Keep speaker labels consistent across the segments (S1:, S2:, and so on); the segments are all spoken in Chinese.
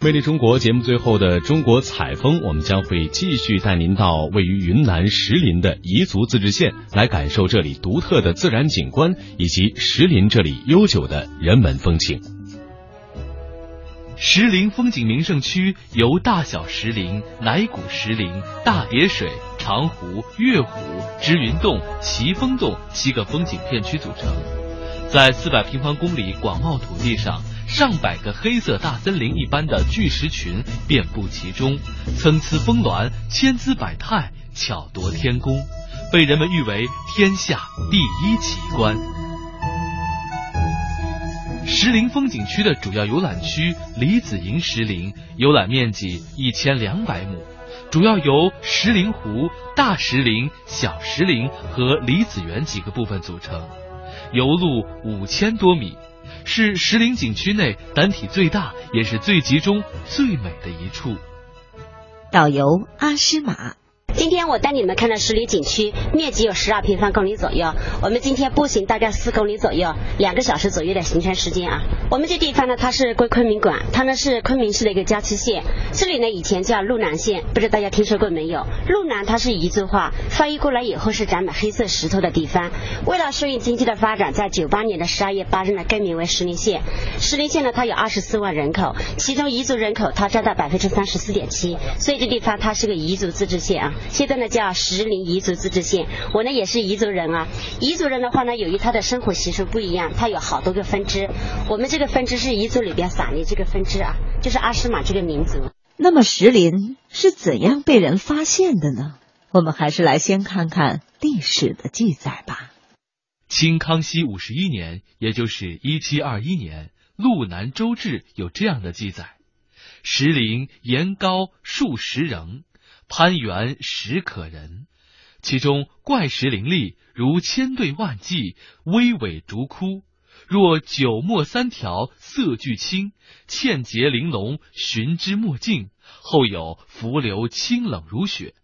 S1: 魅力中国节目最后的中国采风，我们将会继续带您到位于云南石林的彝族自治县，来感受这里独特的自然景观以及石林这里悠久的人文风情。
S2: 石林风景名胜区由大小石林、乃古石林、大叠水、长湖、月湖、支云洞、奇峰洞七个风景片区组成，在四百平方公里广袤土地上。上百个黑色大森林一般的巨石群遍布其中，参差峰峦，千姿百态，巧夺天工，被人们誉为天下第一奇观。石林风景区的主要游览区李子营石林，游览面积一千两百亩，主要由石林湖、大石林、小石林和李子园几个部分组成，游路五千多米。是石林景区内单体最大，也是最集中、最美的一处。
S3: 导游阿诗玛。
S4: 今天我带你们看的石林景区，面积有十二平方公里左右。我们今天步行大概四公里左右，两个小时左右的行程时间啊。我们这地方呢，它是归昆明管，它呢是昆明市的一个郊区县。这里呢以前叫路南县，不知道大家听说过没有？路南它是彝族话，翻译过来以后是长满黑色石头的地方。为了顺应经济的发展，在九八年的十二月八日呢更名为石林县。石林县呢它有二十四万人口，其中彝族人口它占到百分之三十四点七，所以这地方它是个彝族自治县啊。现在呢叫石林彝族自治县，我呢也是彝族人啊。彝族人的话呢，由于他的生活习俗不一样，他有好多个分支。我们这个分支是彝族里边散的这个分支啊，就是阿诗玛这个民族。
S3: 那么石林是怎样被人发现的呢？我们还是来先看看历史的记载吧。
S2: 清康熙五十一年，也就是一七二一年，《路南州志》有这样的记载：石林岩高数十人。攀援实可人，其中怪石林立，如千对万骑，巍巍竹窟，若九墨三条，色俱青，茜洁玲珑，寻之莫尽。后有浮流清冷如雪。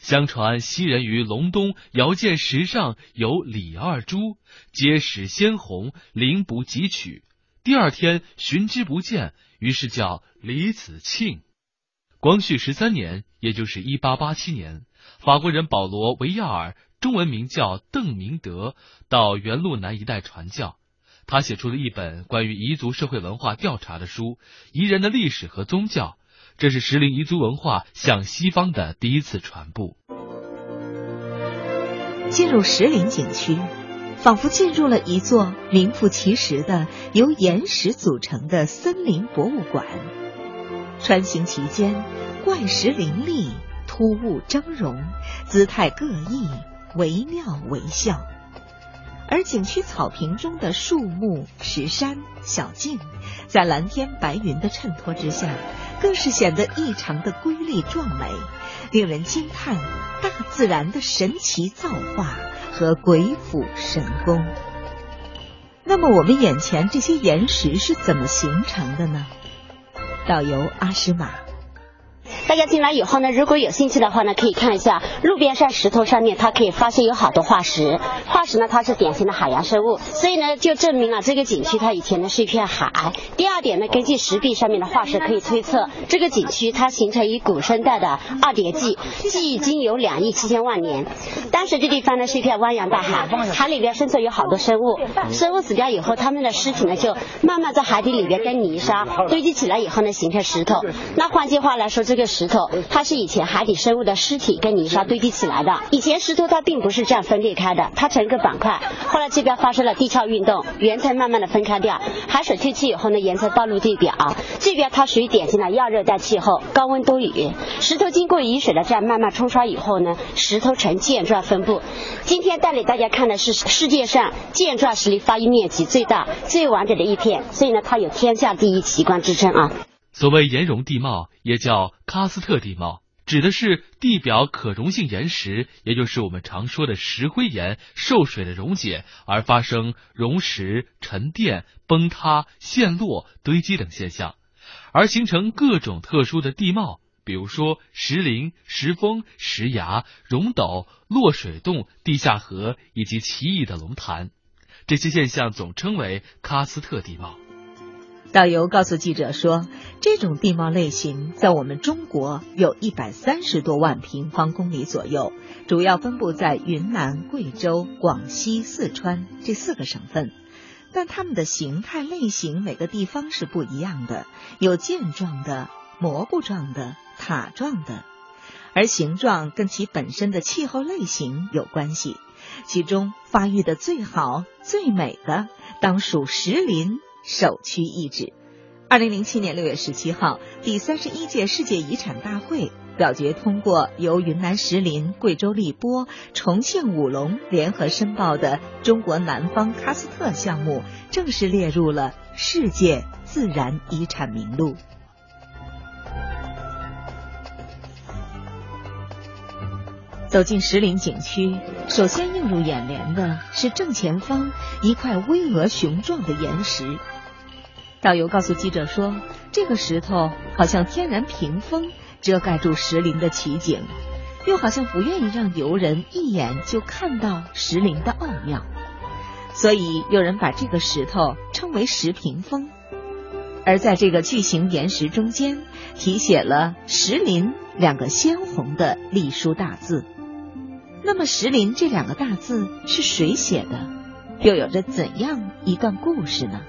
S2: 相传昔人于隆冬遥见石上有李二珠，皆始鲜红，灵不及取。第二天寻之不见，于是叫李子庆。光绪十三年，也就是一八八七年，法国人保罗·维亚尔，中文名叫邓明德，到原路南一带传教。他写出了一本关于彝族社会文化调查的书《彝人的历史和宗教》，这是石林彝族文化向西方的第一次传播。
S3: 进入石林景区，仿佛进入了一座名副其实的由岩石组成的森林博物馆。穿行其间，怪石林立，突兀峥嵘，姿态各异，惟妙惟肖。而景区草坪中的树木、石山、小径，在蓝天白云的衬托之下，更是显得异常的瑰丽壮美，令人惊叹大自然的神奇造化和鬼斧神工。那么，我们眼前这些岩石是怎么形成的呢？导游阿诗玛。
S4: 大家进来以后呢，如果有兴趣的话呢，可以看一下路边上石头上面，它可以发现有好多化石。化石呢，它是典型的海洋生物，所以呢，就证明了这个景区它以前呢是一片海。第二点呢，根据石壁上面的化石可以推测，这个景区它形成于古生代的二叠纪，距今有两亿七千万年。当时这地方呢是一片汪洋大海，海里边生存有好多生物，生物死掉以后，它们的尸体呢就慢慢在海底里边跟泥沙堆积起来以后呢形成石头。那换句话来说，这个。石头，它是以前海底生物的尸体跟泥沙堆积起来的。以前石头它并不是这样分裂开的，它成一个板块。后来这边发生了地壳运动，岩层慢慢的分开掉，海水退去以后呢，岩层暴露地表。这边它属于典型的亚热带气候，高温多雨。石头经过雨水的这样慢慢冲刷以后呢，石头呈剑状分布。今天带领大家看的是世界上剑状石林发育面积最大、最完整的一片，所以呢，它有天下第一奇观之称啊。
S2: 所谓岩溶地貌，也叫喀斯特地貌，指的是地表可溶性岩石，也就是我们常说的石灰岩受水的溶解而发生溶蚀、沉淀、崩塌、陷落、堆积等现象，而形成各种特殊的地貌，比如说石林、石峰、石崖、溶斗、落水洞、地下河以及奇异的龙潭，这些现象总称为喀斯特地貌。
S3: 导游告诉记者说，这种地貌类型在我们中国有一百三十多万平方公里左右，主要分布在云南、贵州、广西、四川这四个省份。但它们的形态类型每个地方是不一样的，有剑状的、蘑菇状的、塔状的，而形状跟其本身的气候类型有关系。其中发育的最好、最美的，当属石林。首屈一指。二零零七年六月十七号，第三十一届世界遗产大会表决通过，由云南石林、贵州荔波、重庆武隆联合申报的中国南方喀斯特项目，正式列入了世界自然遗产名录。走进石林景区，首先映入眼帘的是正前方一块巍峨雄壮的岩石。导游告诉记者说：“这个石头好像天然屏风，遮盖住石林的奇景，又好像不愿意让游人一眼就看到石林的奥妙，所以有人把这个石头称为石屏风。而在这个巨型岩石中间，题写了‘石林’两个鲜红的隶书大字。那么‘石林’这两个大字是谁写的？又有着怎样一段故事呢？”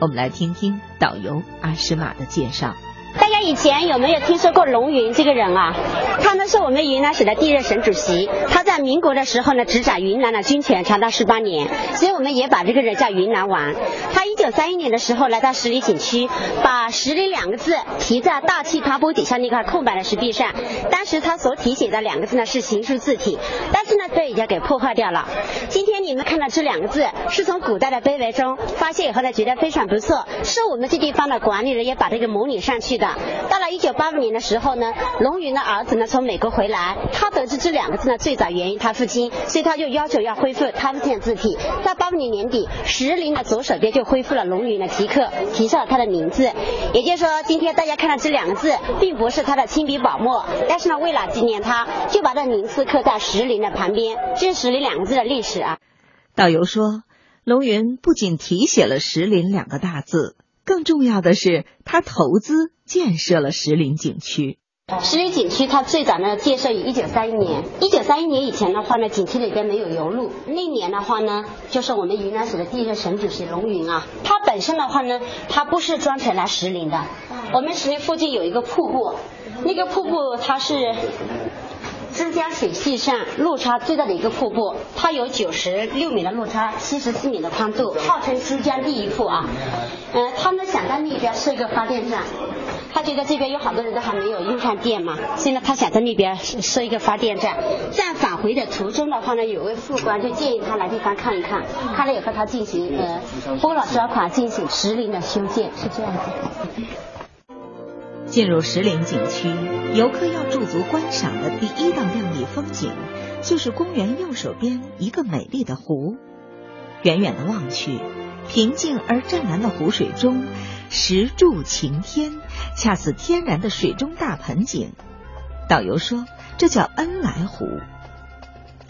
S3: 我们来听听导游阿诗玛的介绍。
S4: 大家以前有没有听说过龙云这个人啊？他呢是我们云南省的第一任省主席。他在民国的时候呢，执掌云南的军权长达十八年，所以我们也把这个人叫云南王。他一九三一年的时候来到十里景区，把“十里”两个字题在大气爬坡底下那块空白的石壁上。当时他所题写的两个字呢是行书字体，但是呢被人家给破坏掉了。今天你们看到这两个字，是从古代的碑文中发现以后呢，觉得非常不错，是我们这地方的管理人也把这个模拟上去。的，到了一九八五年的时候呢，龙云的儿子呢从美国回来，他得知这两个字呢最早源于他父亲，所以他就要求要恢复他父亲的字体。在八五年年底，石林的左手边就恢复了龙云的题刻，提上了他的名字。也就是说，今天大家看到这两个字，并不是他的亲笔宝墨，但是呢，为了纪念他，就把这名字刻在石林的旁边。这是石林两个字的历史啊。
S3: 导游说，龙云不仅题写了石林两个大字。更重要的是，他投资建设了石林景区。
S4: 石林景区它最早呢建设于一九三一年。一九三一年以前的话呢，景区里边没有油路。那年的话呢，就是我们云南省的第一任省主席龙云啊，他本身的话呢，他不是专程来石林的。我们石林附近有一个瀑布，那个瀑布它是。珠江水系上落差最大的一个瀑布，它有九十六米的落差，七十四米的宽度，号称珠江第一瀑啊。嗯，他们想在那边设一个发电站，他觉得这边有好多人都还没有用上电嘛，所以呢，他想在那边设一个发电站。在返回的途中的话呢，有位副官就建议他来地方看一看，看了以后他进行呃拨了专款进行石林的修建，是这样子。
S3: 进入石林景区，游客要驻足观赏的第一道亮丽风景，就是公园右手边一个美丽的湖。远远的望去，平静而湛蓝的湖水中，石柱擎天，恰似天然的水中大盆景。导游说，这叫恩来湖。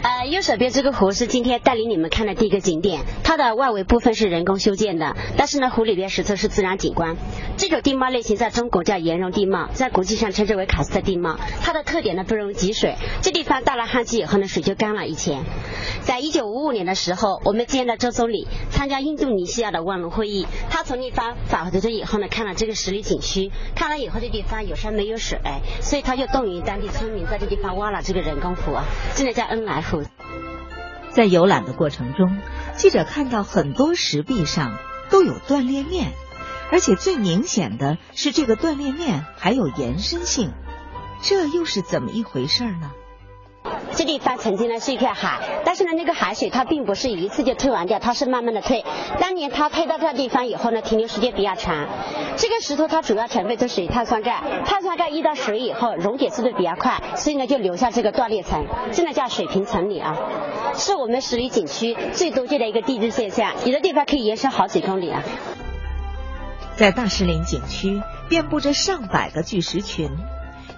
S4: 呃，右手边这个湖是今天带领你们看的第一个景点，它的外围部分是人工修建的，但是呢，湖里边石头是自然景观。这种地貌类型在中国叫岩溶地貌，在国际上称之为喀斯特地貌。它的特点呢不容易积水，这地方到了旱季以后呢水就干了。以前，在一九五五年的时候，我们见到周总理参加印度尼西亚的万隆会议，他从那方返回这以后呢，看了这个十里景区，看了以后这地方有山没有水，所以他就动员当地村民在这地方挖了这个人工湖，现在叫恩来湖。
S3: 在游览的过程中，记者看到很多石壁上都有断裂面，而且最明显的是这个断裂面还有延伸性，这又是怎么一回事呢？
S4: 这地方曾经呢是一片海，但是呢那个海水它并不是一次就退完掉，它是慢慢的退。当年它退到这个地方以后呢，停留时间比较长。这个石头它主要成分就是碳酸钙，碳酸钙遇到水以后溶解速度比较快，所以呢就留下这个断裂层，这呢叫水平层理啊，是我们十里景区最多见的一个地质现象，有的地方可以延伸好几公里啊。
S3: 在大石林景区，遍布着上百个巨石群。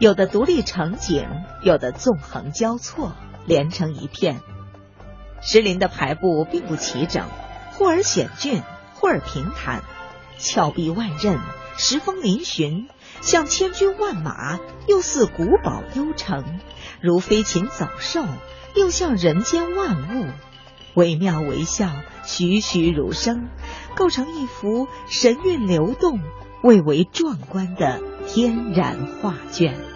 S3: 有的独立成景，有的纵横交错，连成一片。石林的排布并不齐整，忽而险峻，忽而平坦，峭壁万仞，石峰嶙峋，像千军万马，又似古堡幽城；如飞禽走兽，又像人间万物。惟妙惟肖，栩栩如生，构成一幅神韵流动、蔚为壮观的天然画卷。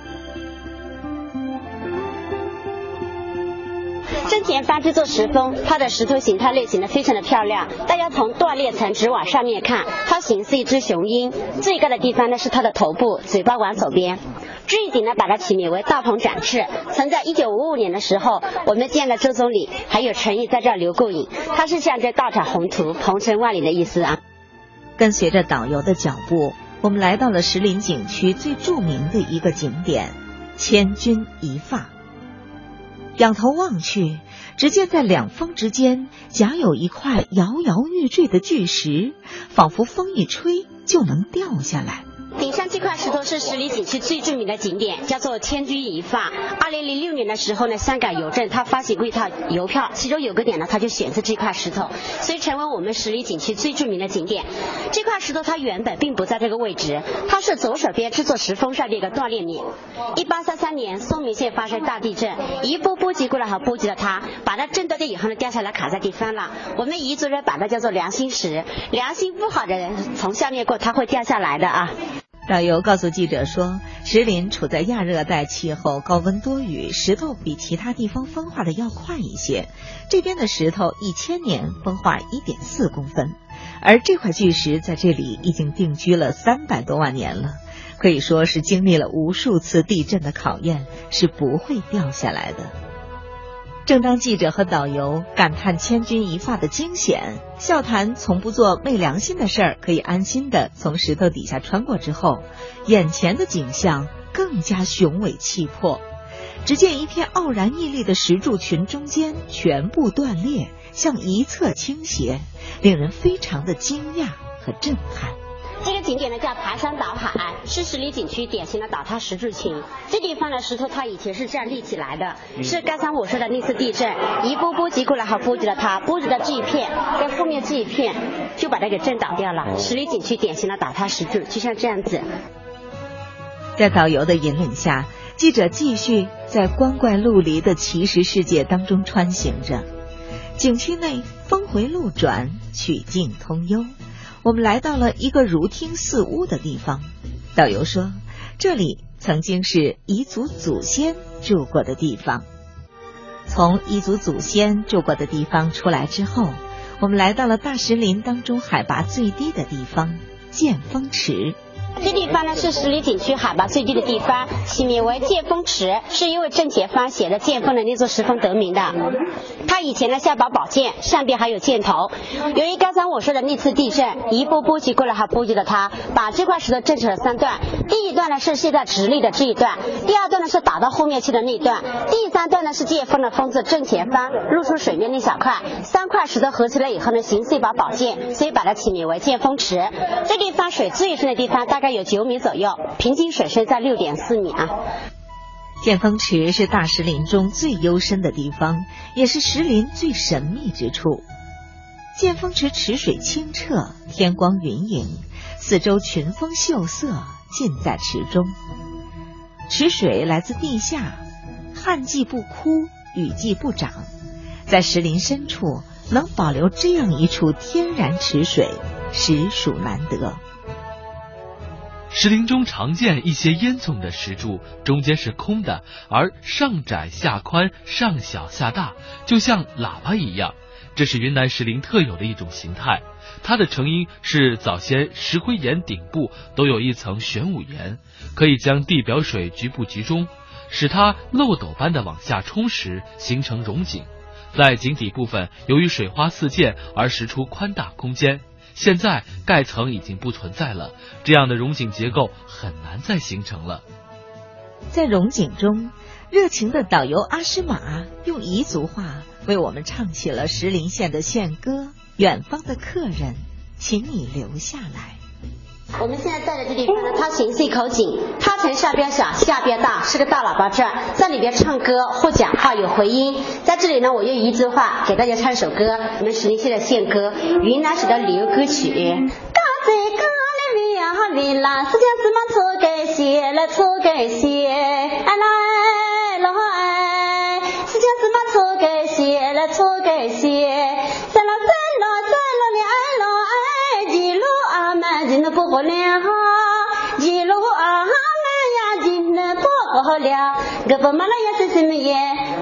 S4: 真田藩这座石峰，它的石头形态类型呢非常的漂亮。大家从断裂层直往上面看，它形似一只雄鹰。最高的地方呢是它的头部，嘴巴往左边。这一顶呢把它起名为大鹏展翅。曾在一九五五年的时候，我们见了周总理还有陈毅在这儿留过影，它是象征大展宏图、鹏程万里的意思啊。
S3: 跟随着导游的脚步，我们来到了石林景区最著名的一个景点——千钧一发。仰头望去，只见在两峰之间夹有一块摇摇欲坠的巨石，仿佛风一吹就能掉下来。
S4: 顶上这块石头是十里景区最著名的景点，叫做千钧一发。二零零六年的时候呢，香港邮政它发行过一套邮票，其中有个点呢，它就选择这块石头，所以成为我们十里景区最著名的景点。这块石头它原本并不在这个位置，它是左手边这座石峰上的一个断裂面。一八三三年，松明县发生大地震，一波波及过来，和波及了它，把它震到这以后呢，掉下来卡在地方了。我们彝族人把它叫做良心石，良心不好的人从下面过，它会掉下来的啊。
S3: 导游告诉记者说，石林处在亚热带气候，高温多雨，石头比其他地方风化的要快一些。这边的石头一千年风化一点四公分，而这块巨石在这里已经定居了三百多万年了，可以说是经历了无数次地震的考验，是不会掉下来的。正当记者和导游感叹千钧一发的惊险，笑谈从不做昧良心的事儿，可以安心的从石头底下穿过之后，眼前的景象更加雄伟气魄。只见一片傲然屹立的石柱群中间全部断裂，向一侧倾斜，令人非常的惊讶和震撼。
S4: 这个景点呢叫排山倒海，是十里景区典型的倒塌石柱群。这地方的石头它以前是这样立起来的，是刚才我说的那次地震一波波击过来，还波及了它，波及到这一片，在后面这一片就把它给震倒掉了。十里景区典型的倒塌石柱，就像这样子。
S3: 在导游的引领下，记者继续在光怪陆离的奇石世界当中穿行着。景区内峰回路转，曲径通幽。我们来到了一个如听似屋的地方，导游说，这里曾经是彝族祖先住过的地方。从彝族祖先住过的地方出来之后，我们来到了大石林当中海拔最低的地方——剑峰池。
S4: 这地方呢是十里景区海拔最低的地方，起名为剑峰池，是因为郑铁藩写的剑峰的那座石峰得名的。它以前呢像把宝剑，上边还有箭头。由于刚才我说的那次地震，一波波及过来，还波及了它，把这块石头震成了三段。第一段呢是现在直立的这一段，第二段呢是打到后面去的那段，第三段呢是剑锋的锋字正前方露出水面那小块。三块石头合起来以后呢，形似一把宝剑，所以把它起名为剑锋池。这地方水最深的地方大概。概有九米左右，平均水深在六点四米啊。
S3: 剑峰池是大石林中最幽深的地方，也是石林最神秘之处。剑峰池池水清澈，天光云影，四周群峰秀色尽在池中。池水来自地下，旱季不枯，雨季不涨，在石林深处能保留这样一处天然池水，实属难得。
S2: 石林中常见一些烟囱的石柱，中间是空的，而上窄下宽，上小下大，就像喇叭一样。这是云南石林特有的一种形态。它的成因是早先石灰岩顶部都有一层玄武岩，可以将地表水局部集中，使它漏斗般的往下冲时，形成溶井。在井底部分，由于水花四溅而石出宽大空间。现在盖层已经不存在了，这样的溶井结构很难再形成了。
S3: 在溶井中，热情的导游阿诗玛用彝族话为我们唱起了石林县的县歌：“远方的客人，请你留下来。”
S4: 我们现在在的这地方呢，它形似一口井，它从上边小，下边大，是个大喇叭状，在里边唱歌或讲话有回音。在这里呢，我用一句话给大家唱首歌，我们石林县的县歌《云南省的旅游歌曲》。嘎子嘎哩哩呀哈哩啦，四家四马错给鞋来错给鞋，Dia ke 是这么言